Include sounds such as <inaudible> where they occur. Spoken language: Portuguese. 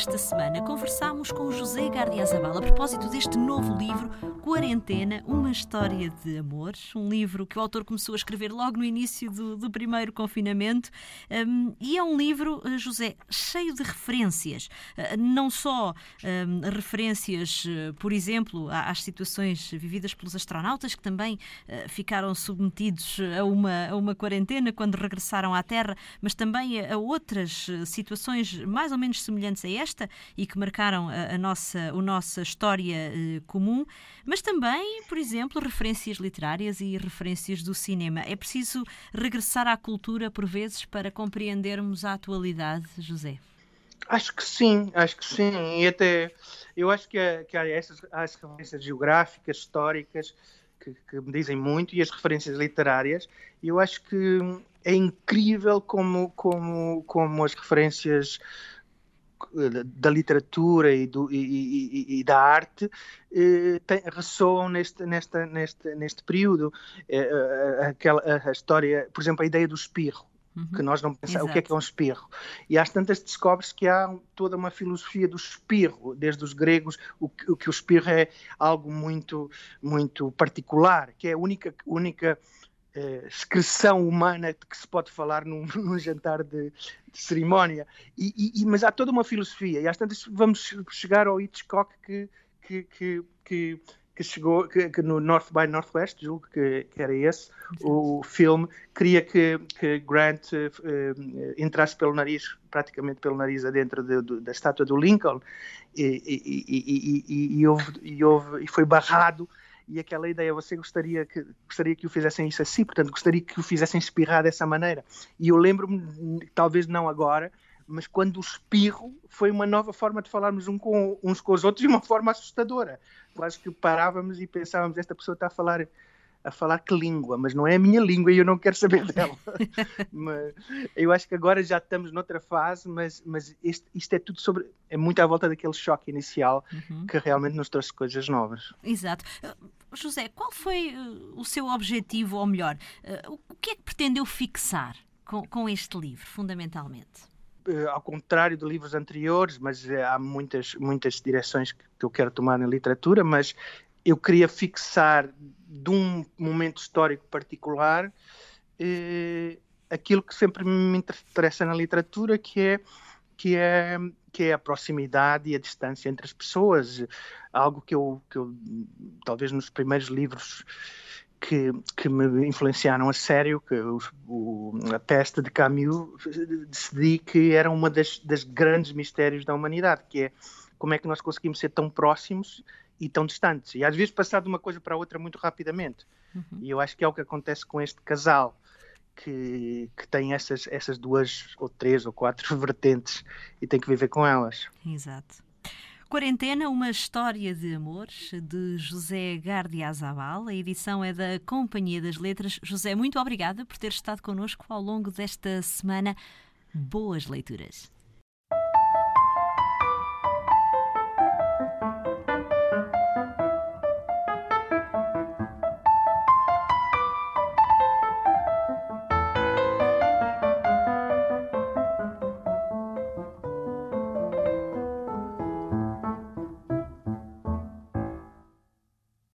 desta semana conversámos com José Gardiazabal a propósito deste novo livro, Quarentena, uma história de amor. Um livro que o autor começou a escrever logo no início do, do primeiro confinamento. Um, e é um livro, eh, José, cheio de referências. Uh, não só um, referências, uh, por exemplo, às situações vividas pelos astronautas, que também uh, ficaram submetidos a uma, a uma quarentena quando regressaram à Terra, mas também a outras situações mais ou menos semelhantes a esta e que marcaram a, a nossa, a nossa história uh, comum, mas também, por exemplo, referências literárias e referências do cinema. É preciso regressar à cultura por vezes para compreendermos a atualidade, José? Acho que sim, acho que sim. E até eu acho que, há, que há essas há as referências geográficas, históricas, que, que, me dizem muito, e as referências literárias. E eu acho que é incrível como, como, como as referências eh, da literatura e, do, e, e, e da arte eh, tem, ressoam neste, nesta, neste, neste período. Eh, aquela, a história, por exemplo, a ideia do espirro. Uhum. Que nós não pensamos o que é que é um espirro. E às tantas descobre-se que há toda uma filosofia do espirro, desde os gregos, o, o que o espirro é algo muito, muito particular, que é a única, única uh, excreção humana que se pode falar num, <laughs> num jantar de, de cerimónia. E, e, mas há toda uma filosofia, e às tantas vamos chegar ao Hitchcock que, que, que, que que chegou que, que, no North by Northwest, julgo que, que era esse, o filme queria que, que Grant uh, entrasse pelo nariz, praticamente pelo nariz adentro de, de, da estátua do Lincoln e, e, e, e, houve, e, houve, e foi barrado e aquela ideia, você gostaria que, gostaria que o fizessem isso assim, portanto, gostaria que o fizessem espirrar dessa maneira. E eu lembro-me, talvez não agora, mas quando o espirro foi uma nova forma de falarmos um com, uns com os outros e uma forma assustadora. Quase que parávamos e pensávamos, esta pessoa está a falar a falar que língua, mas não é a minha língua e eu não quero saber dela. <laughs> mas, eu acho que agora já estamos noutra fase, mas, mas este, isto é tudo sobre. é muito à volta daquele choque inicial uhum. que realmente nos trouxe coisas novas. Exato. José, qual foi uh, o seu objetivo, ou melhor, uh, o que é que pretendeu fixar com, este livro, fundamentalmente? ao contrário de livros anteriores, mas há muitas, muitas direções que eu quero tomar na literatura, mas eu queria fixar de um momento histórico particular eh, aquilo que sempre me interessa na literatura, que é que é que é a proximidade e a distância entre as pessoas, algo que eu, que eu talvez nos primeiros livros que, que me influenciaram a sério, que o, o, a peste de Camus, decidi que era uma das, das grandes mistérios da humanidade, que é como é que nós conseguimos ser tão próximos e tão distantes. E às vezes passar de uma coisa para outra muito rapidamente. Uhum. E eu acho que é o que acontece com este casal, que, que tem essas, essas duas ou três ou quatro <laughs> vertentes e tem que viver com elas. Exato. Quarentena, uma história de amor, de José Gardiazabal. A edição é da Companhia das Letras. José, muito obrigada por ter estado connosco ao longo desta semana. Boas leituras.